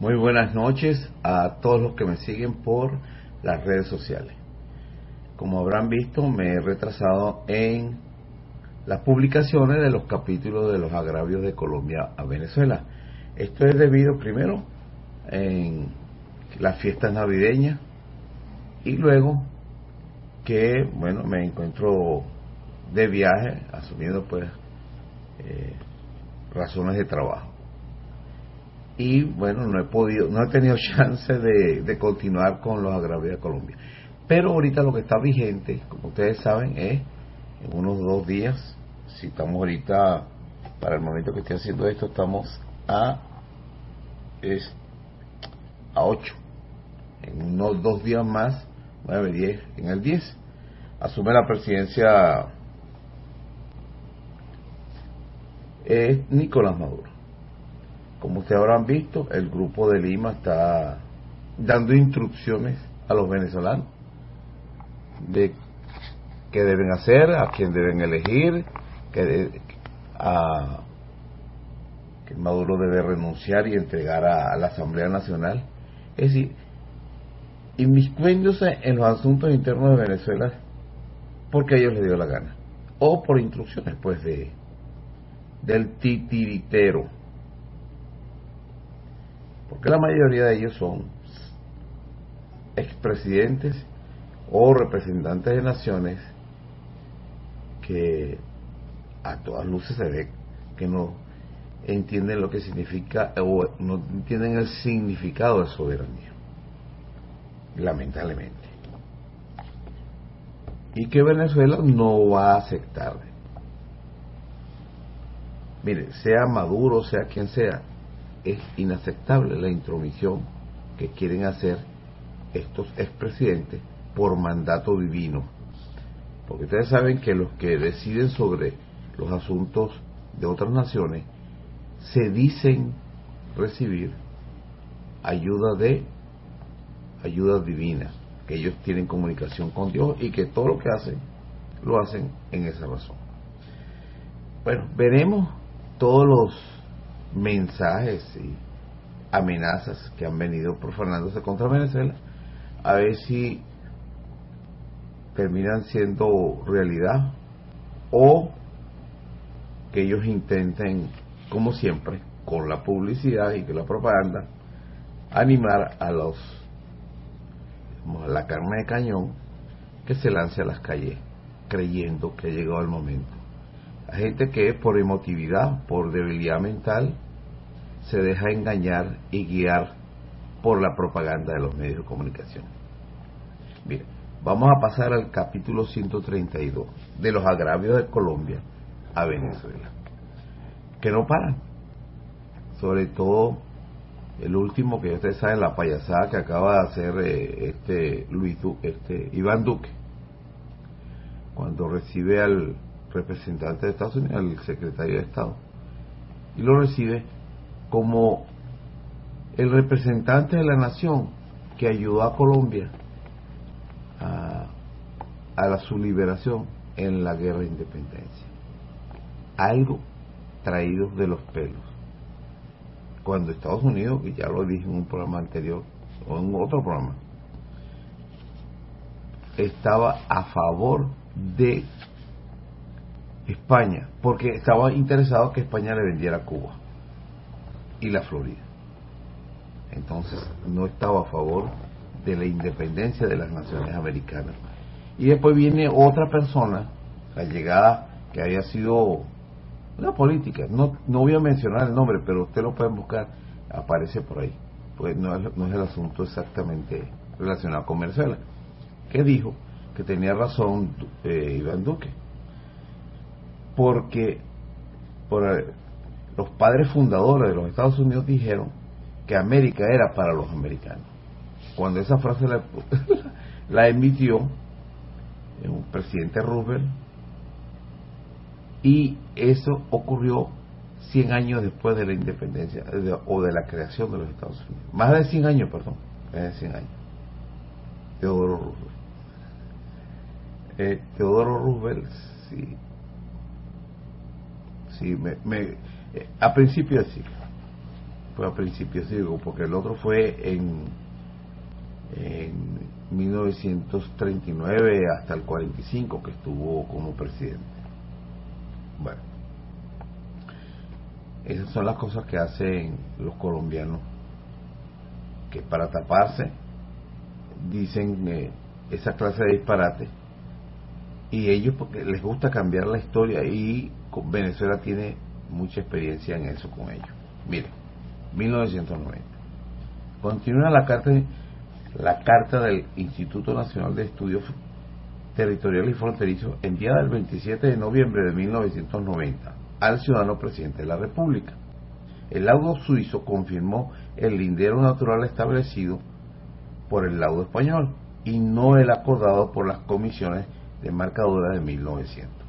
Muy buenas noches a todos los que me siguen por las redes sociales. Como habrán visto, me he retrasado en las publicaciones de los capítulos de los agravios de Colombia a Venezuela. Esto es debido primero en las fiestas navideñas y luego que, bueno, me encuentro de viaje asumiendo pues eh, razones de trabajo y bueno, no he podido, no he tenido chance de, continuar con los agravios de Colombia. Pero ahorita lo que está vigente, como ustedes saben, es en unos dos días, si estamos ahorita, para el momento que estoy haciendo esto, estamos a, es, a 8. En unos dos días más, 9, 10, en el 10, asume la presidencia es Nicolás Maduro. Como ustedes habrán visto, el grupo de Lima está dando instrucciones a los venezolanos de qué deben hacer, a quién deben elegir, que, a, que Maduro debe renunciar y entregar a, la Asamblea Nacional. Es decir, inmiscuéndose en los asuntos internos de Venezuela porque a ellos les dio la gana. O por instrucciones, pues, de del titiritero porque la mayoría de ellos son expresidentes o representantes de naciones que a todas luces se ve que no entienden lo que significa o no entienden el significado de soberanía lamentablemente. Y que Venezuela no va a aceptar. Mire sea Maduro sea quien sea es inaceptable la intromisión que quieren hacer estos expresidentes por mandato divino. Porque ustedes saben que los que deciden sobre los asuntos de otras naciones se dicen recibir ayuda de ayuda divina, que ellos tienen comunicación con Dios y que todo lo que hacen lo hacen en esa razón. Bueno, veremos todos los mensajes y amenazas que han venido profanándose contra Venezuela, a ver si terminan siendo realidad o que ellos intenten, como siempre, con la publicidad y con la propaganda, animar a los la carne de cañón que se lance a las calles creyendo que ha llegado el momento gente que por emotividad, por debilidad mental, se deja engañar y guiar por la propaganda de los medios de comunicación. Bien, vamos a pasar al capítulo 132 de los agravios de Colombia a Venezuela, que no paran. Sobre todo el último que ustedes saben, la payasada que acaba de hacer eh, este Luis este Iván Duque, cuando recibe al representante de Estados Unidos, el secretario de Estado, y lo recibe como el representante de la nación que ayudó a Colombia a, a su liberación en la guerra de independencia. Algo traído de los pelos. Cuando Estados Unidos, y ya lo dije en un programa anterior, o en otro programa, estaba a favor de España, porque estaba interesado que España le vendiera Cuba y la Florida. Entonces no estaba a favor de la independencia de las naciones americanas. Y después viene otra persona, la llegada que había sido una política, no, no voy a mencionar el nombre, pero usted lo pueden buscar, aparece por ahí, pues no es, no es el asunto exactamente relacionado con Venezuela, que dijo que tenía razón eh, Iván Duque, porque por, eh, los padres fundadores de los Estados Unidos dijeron que América era para los americanos. Cuando esa frase la, emitió un presidente Roosevelt, y eso ocurrió 100 años después de la independencia o de la creación de los Estados Unidos. Más de 100 años, perdón, más de 100 años. Teodoro Roosevelt. Eh, Teodoro Roosevelt, sí, sí, me, me, a principio siglo. fue a principios siglo, porque el otro fue en, en 1939 hasta el 45 que estuvo como presidente. Bueno, esas son las cosas que hacen los colombianos, que para taparse dicen eh, esa clase de disparate y ellos porque les gusta cambiar la historia y Venezuela tiene mucha experiencia en eso con ellos. Miren, 1990. Continúa la carta, la carta del Instituto Nacional de Estudios Territoriales y Fronterizos enviada el 27 de noviembre de 1990 al ciudadano presidente de la República. El laudo suizo confirmó el lindero natural establecido por el laudo español y no el acordado por las comisiones de marcadura de 1900,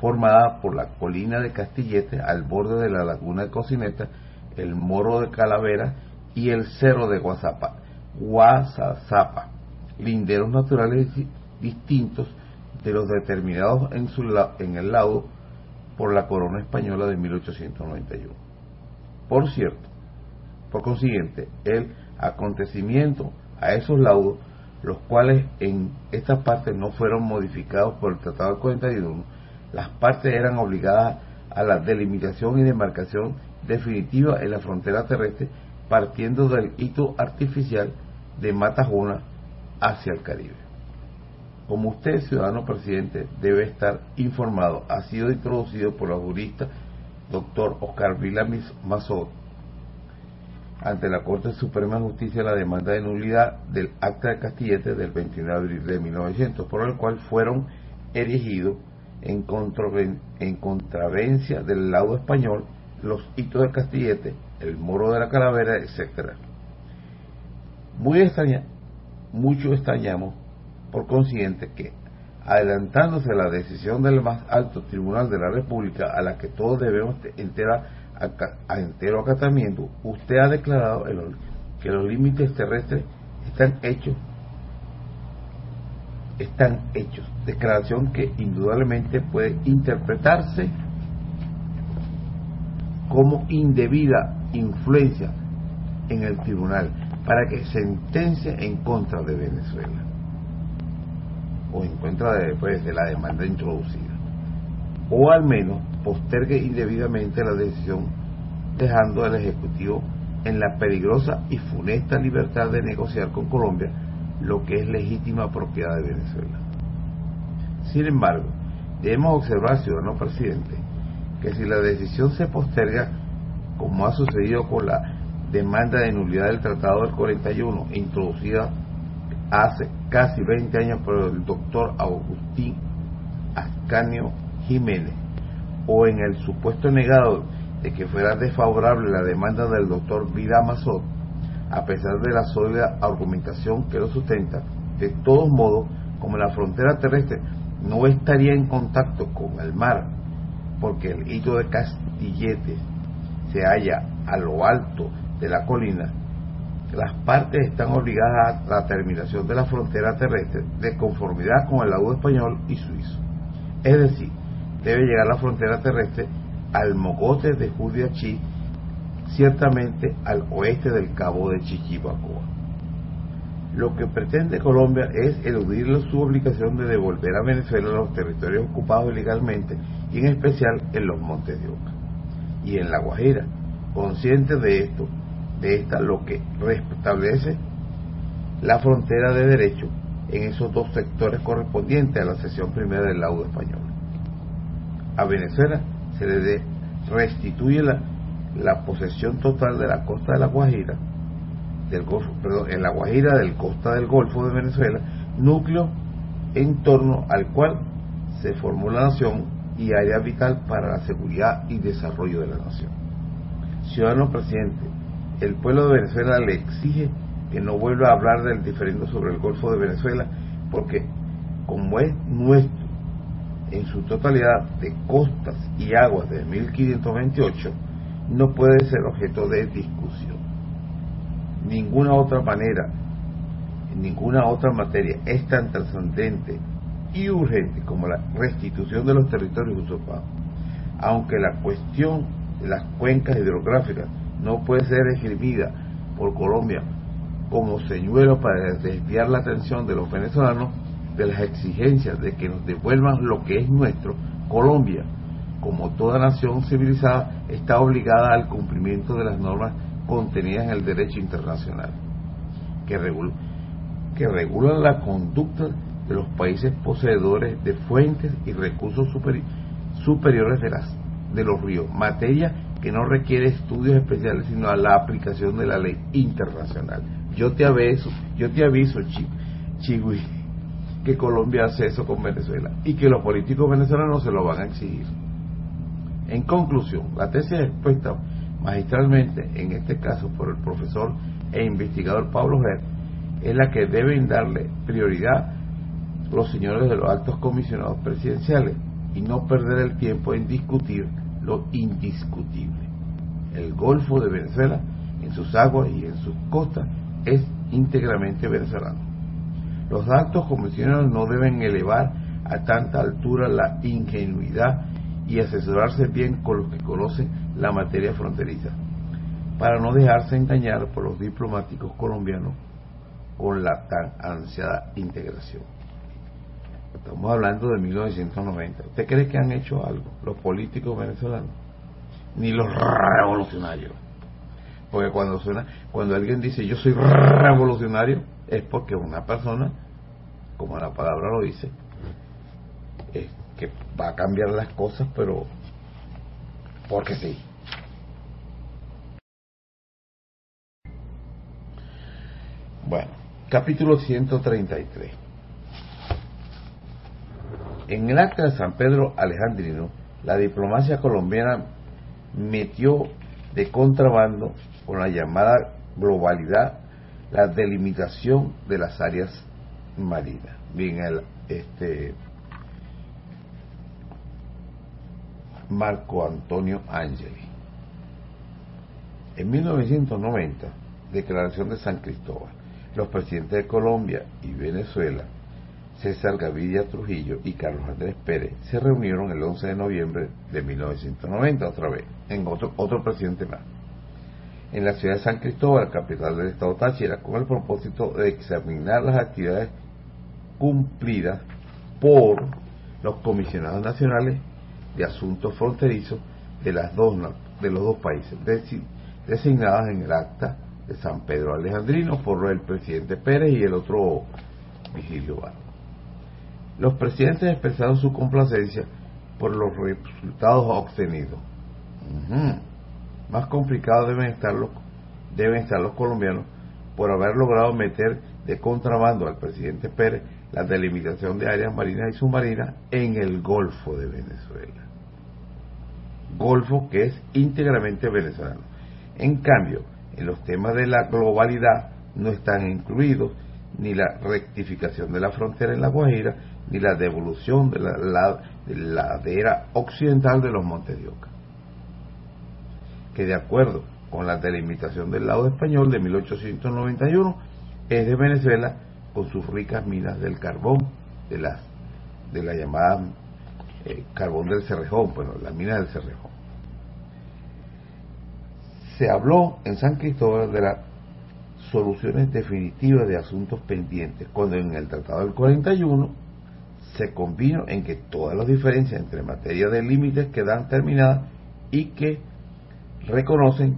formada por la colina de Castillete al borde de la laguna de Cocineta, el Moro de Calavera y el Cerro de Guasapa, Guasazapa, linderos naturales distintos de los determinados en, su, en el laudo por la corona española de 1891. Por cierto, por consiguiente, el acontecimiento a esos laudos los cuales en esta parte no fueron modificados por el Tratado del 41, las partes eran obligadas a la delimitación y demarcación definitiva en la frontera terrestre partiendo del hito artificial de Matajuna hacia el Caribe. Como usted, ciudadano presidente, debe estar informado, ha sido introducido por la jurista doctor Oscar Vilamis Mazot ante la Corte Suprema de Justicia la demanda de nulidad del Acta de Castillete del 29 de abril de 1900, por el cual fueron erigidos en, en contravencia del laudo español los hitos de Castillete, el moro de la calavera, etcétera. Muy extraña, mucho extrañamos, por consiguiente, que adelantándose la decisión del más alto tribunal de la República a la que todos debemos enterar a, entero acatamiento, usted ha declarado que los límites terrestres están hechos, están hechos. Declaración que indudablemente puede interpretarse como indebida influencia en el tribunal para que sentencia en contra de Venezuela o en contra pues, de la demanda introducida o al menos postergue indebidamente la decisión dejando al Ejecutivo en la peligrosa y funesta libertad de negociar con Colombia lo que es legítima propiedad de Venezuela. Sin embargo, debemos observar, ciudadano presidente, que si la decisión se posterga, como ha sucedido con la demanda de nulidad del Tratado del 41, introducida hace casi 20 años por el doctor Agustín Ascanio Jiménez, o en el supuesto negado de que fuera desfavorable la demanda del doctor Vida Mazot, a pesar de la sólida argumentación que lo sustenta, de todos modos, como la frontera terrestre no estaría en contacto con el mar, porque el hito de Castillete se halla a lo alto de la colina, las partes están obligadas a la terminación de la frontera terrestre de conformidad con el laudo español y suizo. Es decir, debe llegar la frontera terrestre al mogote de Judiachí, ciertamente al oeste del cabo de Chichibacoa. Lo que pretende Colombia es eludir su obligación de devolver a Venezuela los territorios ocupados ilegalmente y en especial en los Montes de Oca y en La Guajira. Consciente de esto, de esta lo que restablece la frontera de derecho en esos dos sectores correspondientes a la sesión primera del laudo español a Venezuela se le restituye la, la, posesión total de la costa de la Guajira, del Golfo, perdón, en la Guajira del costa del Golfo de Venezuela, núcleo en torno al cual se formó la nación y área vital para la seguridad y desarrollo de la nación. Ciudadano presidente, el pueblo de Venezuela le exige que no vuelva a hablar del diferendo sobre el Golfo de Venezuela, porque como es nuestro en su totalidad de costas y aguas de 1528 no puede ser objeto de discusión. Ninguna otra manera, ninguna otra materia es tan trascendente y urgente como la restitución de los territorios usurpados, aunque la cuestión de las cuencas hidrográficas no puede ser escribida por Colombia como señuelo para desviar la atención de los venezolanos de las exigencias de que nos devuelvan lo que es nuestro, Colombia, como toda nación civilizada, está obligada al cumplimiento de las normas contenidas en el derecho internacional, que, que regulan la conducta de los países poseedores de fuentes y recursos superiores de, las, de los ríos, materia que no requiere estudios especiales, sino a la aplicación de la ley internacional. Yo te aviso, yo te aviso, Chigui, que Colombia hace eso con Venezuela y que los políticos venezolanos se lo van a exigir. En conclusión, la tesis expuesta magistralmente, en este caso por el profesor e investigador Pablo Ger, es la que deben darle prioridad los señores de los altos comisionados presidenciales y no perder el tiempo en discutir lo indiscutible. El Golfo de Venezuela, en sus aguas y en sus costas, es íntegramente venezolano. Los altos comisionados no deben elevar a tanta altura la ingenuidad y asesorarse bien con los que conocen la materia fronteriza, para no dejarse engañar por los diplomáticos colombianos con la tan ansiada integración. Estamos hablando de 1990. ¿Usted cree que han hecho algo los políticos venezolanos? Ni los revolucionarios. Porque cuando suena, cuando alguien dice yo soy revolucionario, es porque una persona, como la palabra lo dice, es que va a cambiar las cosas, pero porque sí. Bueno, capítulo 133. En el acta de San Pedro Alejandrino, la diplomacia colombiana metió de contrabando con la llamada globalidad la delimitación de las áreas marinas. Bien, el, este Marco Antonio Angeli. En 1990, declaración de San Cristóbal, los presidentes de Colombia y Venezuela César Gaviria Trujillo y Carlos Andrés Pérez se reunieron el 11 de noviembre de 1990 otra vez, en otro, otro presidente más, en la ciudad de San Cristóbal, capital del estado Táchira, con el propósito de examinar las actividades cumplidas por los comisionados nacionales de asuntos fronterizos de las dos de los dos países designadas en el acta de San Pedro Alejandrino por el presidente Pérez y el otro Vigilio Vargas. Los presidentes expresaron su complacencia por los resultados obtenidos. Más complicados deben estar, los, deben estar los colombianos por haber logrado meter de contrabando al presidente Pérez la delimitación de áreas marinas y submarinas en el Golfo de Venezuela. Golfo que es íntegramente venezolano. En cambio, en los temas de la globalidad no están incluidos ni la rectificación de la frontera en La Guajira, ni la devolución de la, ladera occidental de los Montes de Oca, que de acuerdo con la delimitación del lado español de 1891 es de Venezuela con sus ricas minas del carbón, de, las, de la llamada eh, carbón del Cerrejón, bueno, la mina del Cerrejón. Se habló en San Cristóbal de las soluciones definitivas de asuntos pendientes, cuando en el Tratado del 41 se convino en que todas las diferencias entre materia de límites quedan terminadas y que reconocen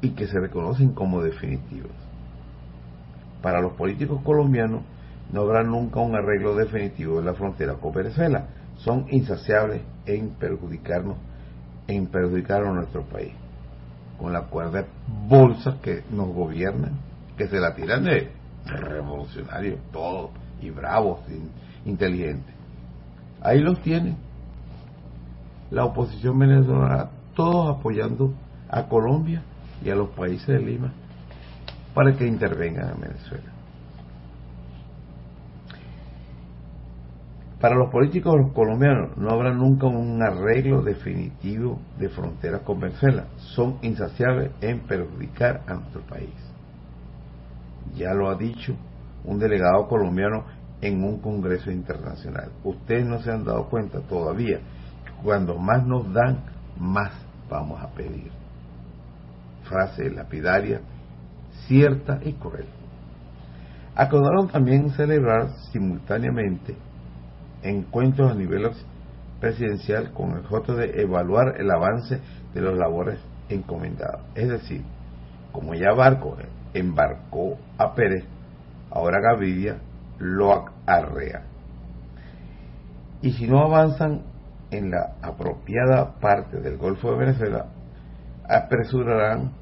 y que se reconocen como definitivas. Para los políticos colombianos no habrá nunca un arreglo definitivo de la frontera con Venezuela. Son insaciables en perjudicarnos, en perjudicar a nuestro país. Con la cuerda bolsas que nos gobiernan, que se la tiran de revolucionarios, todos, y bravos, inteligentes. Ahí los tiene la oposición venezolana, todos apoyando a Colombia y a los países de Lima para que intervengan en Venezuela. Para los políticos colombianos no habrá nunca un arreglo definitivo de fronteras con Venezuela. Son insaciables en perjudicar a nuestro país. Ya lo ha dicho un delegado colombiano en un congreso internacional. Ustedes no se han dado cuenta todavía. Cuando más nos dan, más vamos a pedir. frase lapidaria, cierta y cruel. Acordaron también celebrar simultáneamente encuentros a nivel presidencial con el objeto de evaluar el avance de los labores encomendadas. Es decir, como ya Barco embarcó a Pérez, ahora Gaviria lo arrea. Y si no avanzan en la apropiada parte del Golfo de Venezuela, apresurarán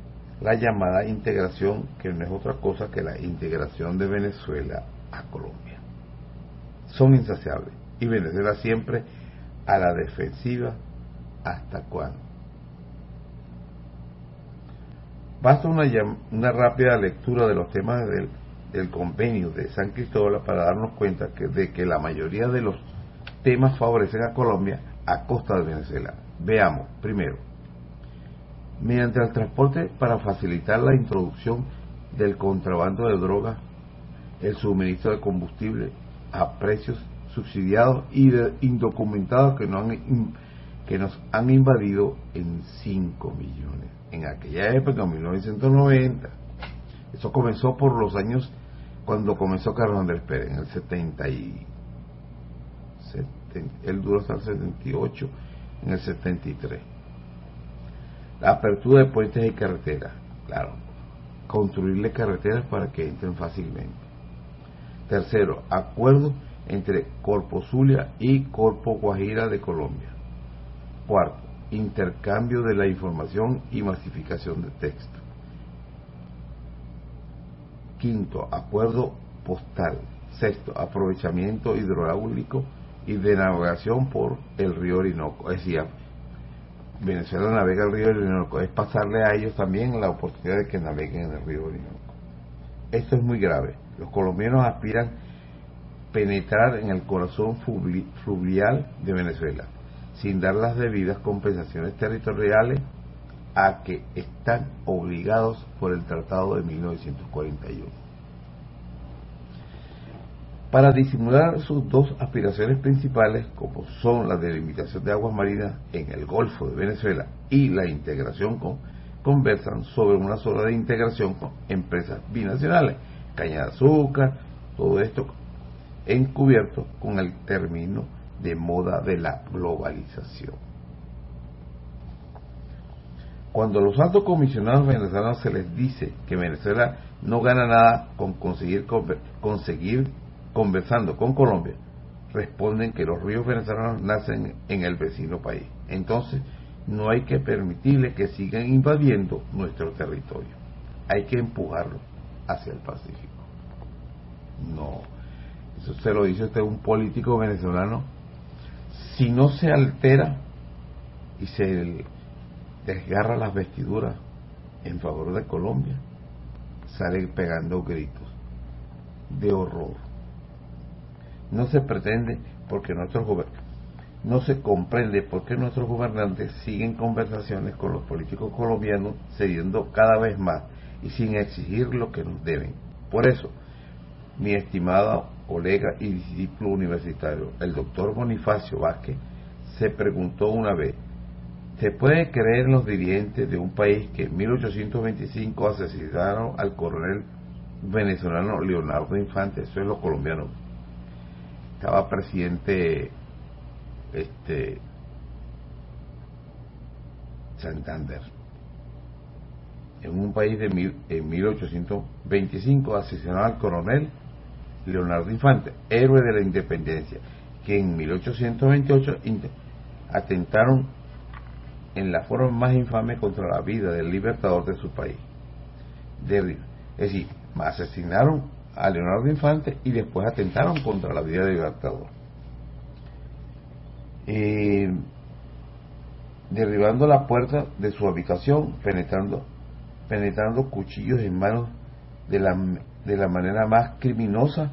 la llamada integración, que no es otra cosa que la integración de Venezuela a Colombia. Son insaciables y Venezuela siempre a la defensiva hasta cuándo. Basta una, una rápida lectura de los temas del, del, convenio de San Cristóbal para darnos cuenta que, de que la mayoría de los temas favorecen a Colombia a costa de Venezuela. Veamos, primero, mediante el transporte para facilitar la introducción del contrabando de drogas, el suministro de combustible a precios subsidiados y indocumentados que, no han, que nos han invadido en 5 millones. En aquella época, en 1990, eso comenzó por los años cuando comenzó Carlos Andrés Pérez, en el 70 y, él duró hasta el 78, en el 73 la apertura de puentes y carreteras, claro. Construirle carreteras para que entren fácilmente. Tercero, acuerdo entre Corpo Zulia y Corpo Guajira de Colombia. Cuarto, intercambio de la información y masificación de texto. Quinto, acuerdo postal. Sexto, aprovechamiento hidráulico y de navegación por el río Orinoco. Es decir, Venezuela navega el río Orinoco, es pasarle a ellos también la oportunidad de que naveguen en el río Orinoco. Esto es muy grave. Los colombianos aspiran penetrar en el corazón fluvial de Venezuela, sin dar las debidas compensaciones territoriales a que están obligados por el Tratado de 1941 para disimular sus dos aspiraciones principales, como son la delimitación de aguas marinas en el Golfo de Venezuela y la integración con, conversan sobre una zona de integración con empresas binacionales, caña de azúcar, todo esto encubierto con el término de moda de la globalización. Cuando a los altos comisionados venezolanos se les dice que Venezuela no gana nada con conseguir, conseguir conversando con Colombia, responden que los ríos venezolanos nacen en el vecino país. Entonces, no hay que permitirle que sigan invadiendo nuestro territorio. Hay que empujarlo hacia el Pacífico. No, se lo dice usted un político venezolano. Si no se altera y se desgarra las vestiduras en favor de Colombia, sale pegando gritos de horror no se pretende porque nuestros no se comprende por qué nuestros gobernantes siguen conversaciones con los políticos colombianos cediendo cada vez más y sin exigir lo que nos deben. Por eso, mi estimado colega y discípulo universitario, el doctor Bonifacio Vázquez, se preguntó una vez, ¿se puede creer los dirigentes de un país que en 1825 asesinaron al coronel venezolano Leonardo Infante? Eso es los colombianos estaba presidente este Santander en un país de mil, en 1825 asesinó al coronel Leonardo Infante, héroe de la independencia, que en 1828 atentaron en la forma más infame contra la vida del libertador de su país. es decir, asesinaron a Leonardo Infante y después atentaron contra la vida del libertador. Eh, derribando la puerta de su habitación, penetrando, penetrando cuchillos en manos de la, de la manera más criminosa,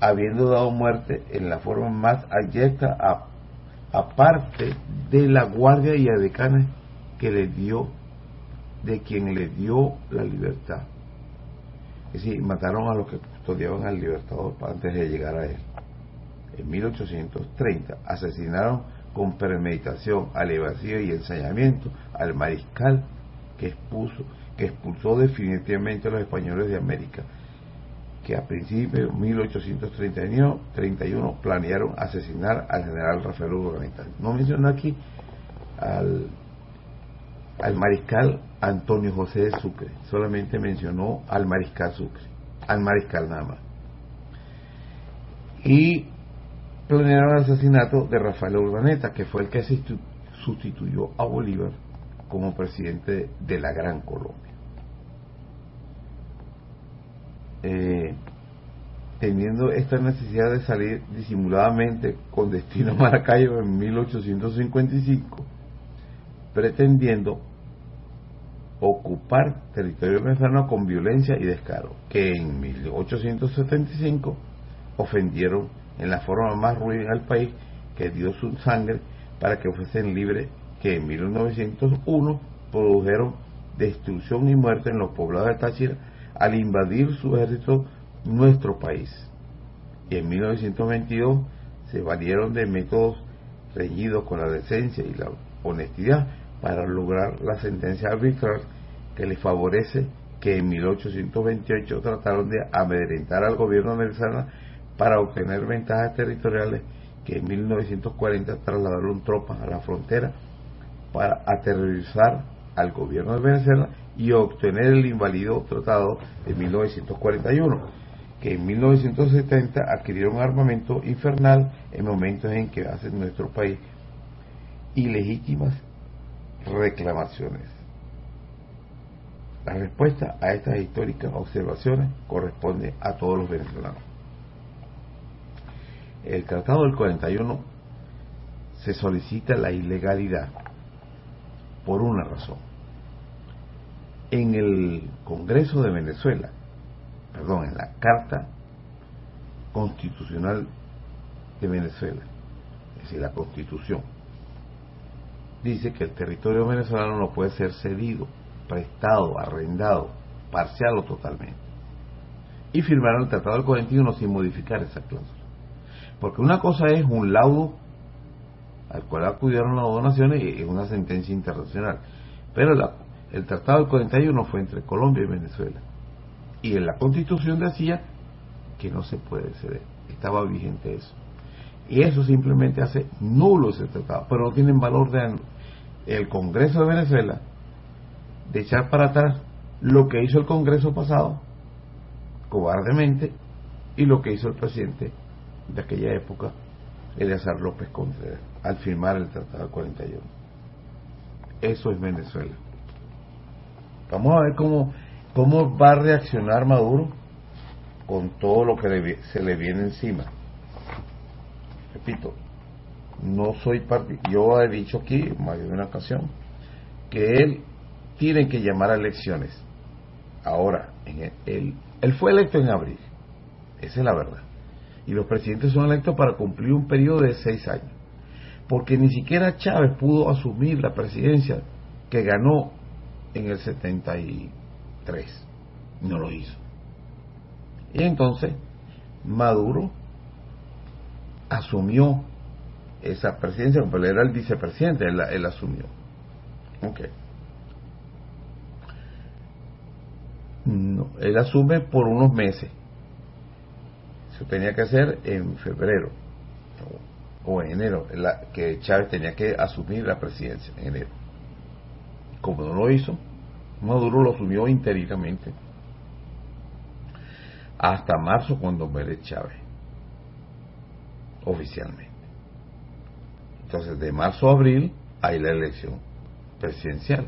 habiendo dado muerte en la forma más abyecta a, aparte de la guardia y adecanes que le dio, de quien le dio la libertad. Es decir, mataron a los que custodiaban al libertador antes de llegar a él. En 1830 asesinaron con premeditación, alevacía y ensañamiento al mariscal que expuso que expulsó definitivamente a los españoles de América, que a principios de 1831 planearon asesinar al general Rafael Urdaneta. No menciono aquí al, al mariscal Antonio José de Sucre, solamente mencionó al mariscal Sucre, al mariscal más. Y planearon el asesinato de Rafael Urdaneta, que fue el que sustituyó a Bolívar como presidente de la Gran Colombia. Eh, teniendo esta necesidad de salir disimuladamente con destino a Maracaibo en 1855, pretendiendo ocupar territorio venezolano con violencia y descaro, que en 1875 ofendieron en la forma más ruin al país que dio su sangre para que fuesen libres, que en 1901 produjeron destrucción y muerte en los poblados de Táchira al invadir su ejército nuestro país. Y en 1922 se valieron de métodos reñidos con la decencia y la honestidad para lograr la sentencia arbitral que les favorece que en 1828 trataron de amedrentar al gobierno venezolano para obtener ventajas territoriales que en 1940 trasladaron tropas a la frontera para aterrorizar al gobierno de Venezuela y obtener el inválido tratado de 1941, que en 1970 adquirieron armamento infernal en momentos en que hace nuestro país ilegítimas reclamaciones. La respuesta a estas históricas observaciones corresponde a todos los venezolanos. El Tratado del 41 se solicita la ilegalidad por una razón. En el Congreso de Venezuela, perdón, en la Carta Constitucional de Venezuela, es decir, la Constitución, dice que el territorio venezolano no puede ser cedido, prestado, arrendado, parcial o totalmente. Y firmaron el Tratado del 41 sin modificar esa cláusula. Porque una cosa es un laudo al cual acudieron las dos naciones y es una sentencia internacional. Pero el Tratado del 41 fue entre Colombia y Venezuela. Y en la Constitución decía que no se puede ceder. Estaba vigente eso. Y eso simplemente hace nulo ese tratado. Pero no tienen valor de el Congreso de Venezuela de echar para atrás lo que hizo el Congreso pasado, cobardemente, y lo que hizo el presidente de aquella época, Eleazar López Contreras, al firmar el Tratado 41. Eso es Venezuela. Vamos a ver cómo, cómo va a reaccionar Maduro con todo lo que se le viene encima. Repito, no soy parte, yo he dicho aquí, más de una ocasión, que él tiene que llamar a elecciones. Ahora, en él, él fue electo en abril, esa es la verdad. Y los presidentes son electos para cumplir un periodo de seis años. Porque ni siquiera Chávez pudo asumir la presidencia que ganó en el 73. No lo hizo. Y entonces Maduro asumió esa presidencia, pero era el vicepresidente, él, asumió. Ok. No, él asume por unos meses. Eso tenía que hacer en febrero o, en enero, que Chávez tenía que asumir la presidencia en enero. Como no lo hizo, Maduro lo asumió interinamente hasta marzo cuando muere Chávez oficialmente. Entonces, de marzo a abril hay la elección presidencial.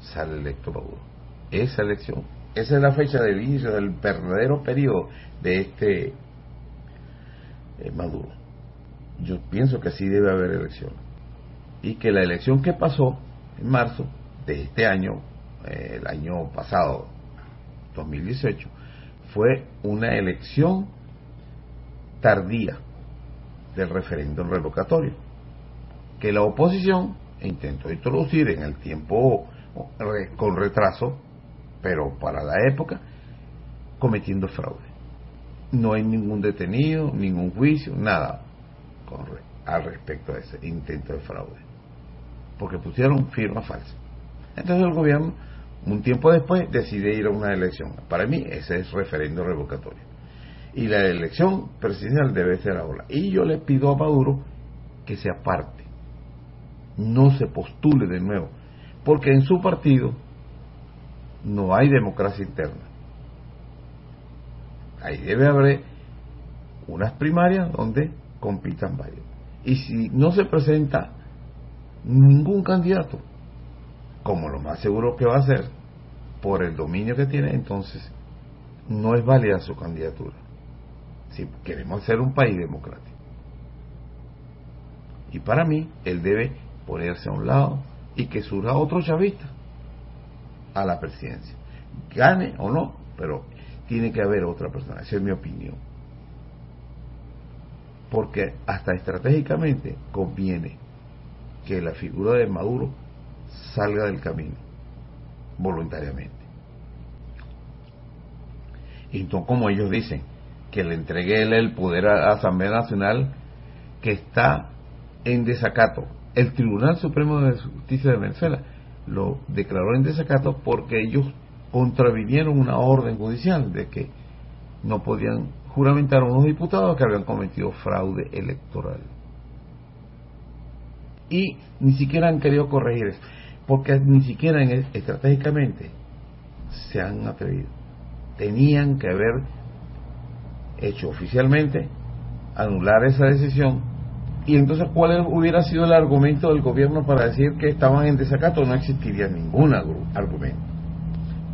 Sale electo Maduro. Esa elección, esa es la fecha del inicio del verdadero periodo de este eh, Maduro. Yo pienso que sí debe haber elección. Y que la elección que pasó en marzo de este año, eh, el año pasado, 2018, fue una elección tardía del referéndum revocatorio, que la oposición intentó introducir en el tiempo con retraso, pero para la época, cometiendo fraude. No hay ningún detenido, ningún juicio, nada al respecto a ese intento de fraude, porque pusieron firma falsa. Entonces el gobierno un tiempo después decide ir a una elección. Para mí ese es referendo revocatorio. Y la elección presidencial debe ser ahora. Y yo le pido a Maduro que se aparte, no se postule de nuevo, porque en su partido no hay democracia interna. Ahí debe haber unas primarias donde compitan varios. Y si no se presenta ningún candidato, como lo más seguro que va a ser, por el dominio que tiene, entonces no es válida su candidatura. Si queremos ser un país democrático. Y para mí, él debe ponerse a un lado y que surja otro chavista a la presidencia. Gane o no, pero tiene que haber otra persona. Esa es mi opinión. Porque hasta estratégicamente conviene que la figura de Maduro salga del camino voluntariamente. Y entonces, como ellos dicen, que le entregue el poder a la Asamblea Nacional que está en desacato. El Tribunal Supremo de Justicia de Venezuela lo declaró en desacato porque ellos contravinieron una orden judicial de que no podían juramentar a unos diputados que habían cometido fraude electoral. Y ni siquiera han querido corregir eso, porque ni siquiera estratégicamente se han atrevido. Tenían que haber hecho oficialmente anular esa decisión y entonces, ¿cuál hubiera sido el argumento del gobierno para decir que estaban en desacato? No existiría ningún argumento.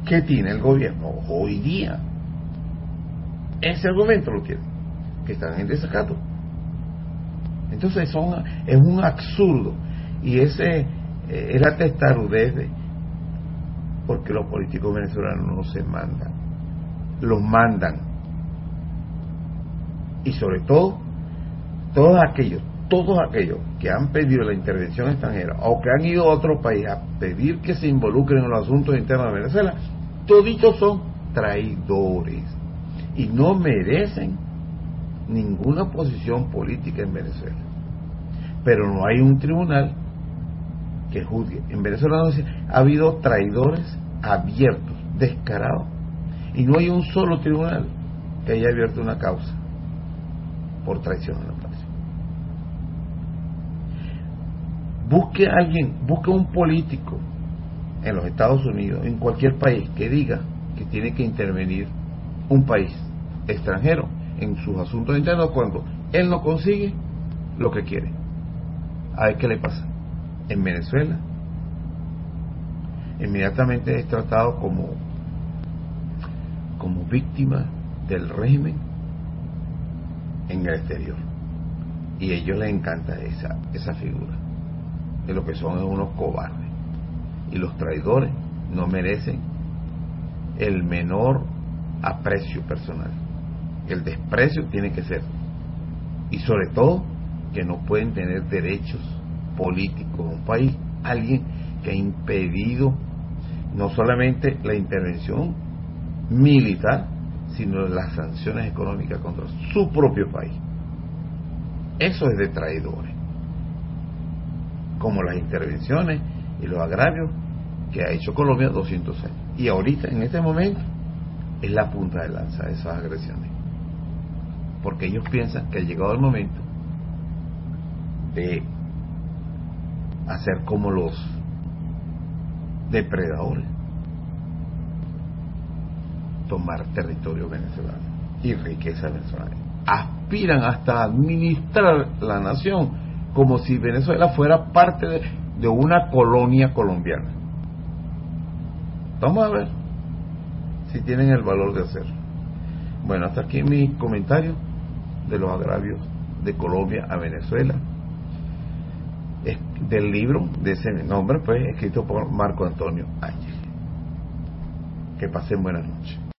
¿Qué tiene el gobierno hoy día? Ese argumento lo tiene, que están en desacato. Entonces son, es un absurdo. Y ese es la testarudez de, porque los políticos venezolanos no se mandan, los mandan. Y sobre todo, todos aquellos todos aquellos que han pedido la intervención extranjera o que han ido a otro país a pedir que se involucren en los asuntos internos de Venezuela, toditos son traidores y no merecen ninguna posición política en Venezuela. Pero no hay un tribunal que juzgue. En Venezuela ha habido traidores abiertos, descarados, y no hay un solo tribunal que haya abierto una causa por traición a la busque a alguien, busque un político en los Estados Unidos, en cualquier país, que diga que tiene que intervenir un país extranjero en sus asuntos internos cuando él no consigue lo que quiere. A ver qué le pasa. En Venezuela, inmediatamente es tratado como, como víctima del régimen en el exterior. Y a ellos les encanta esa, esa figura que lo que son es unos cobardes. Y los traidores no merecen el menor aprecio personal. El desprecio tiene que ser. Y sobre todo, que no pueden tener derechos políticos en un país. Alguien que ha impedido no solamente la intervención militar, sino las sanciones económicas contra su propio país. Eso es de traidores como las intervenciones y los agravios que ha hecho Colombia 200 años. Y ahorita, en este momento, es la punta de lanza de esas agresiones. Porque ellos piensan que ha llegado el momento de hacer como los depredadores, tomar territorio venezolano y riqueza venezolana. Aspiran hasta administrar la nación como si Venezuela fuera parte de, una colonia colombiana. Vamos a ver si tienen el valor de hacerlo. Bueno, hasta aquí mi comentario de los agravios de Colombia a Venezuela. Del libro de ese nombre, pues escrito por Marco Antonio Ángel. Que pasen buenas noches.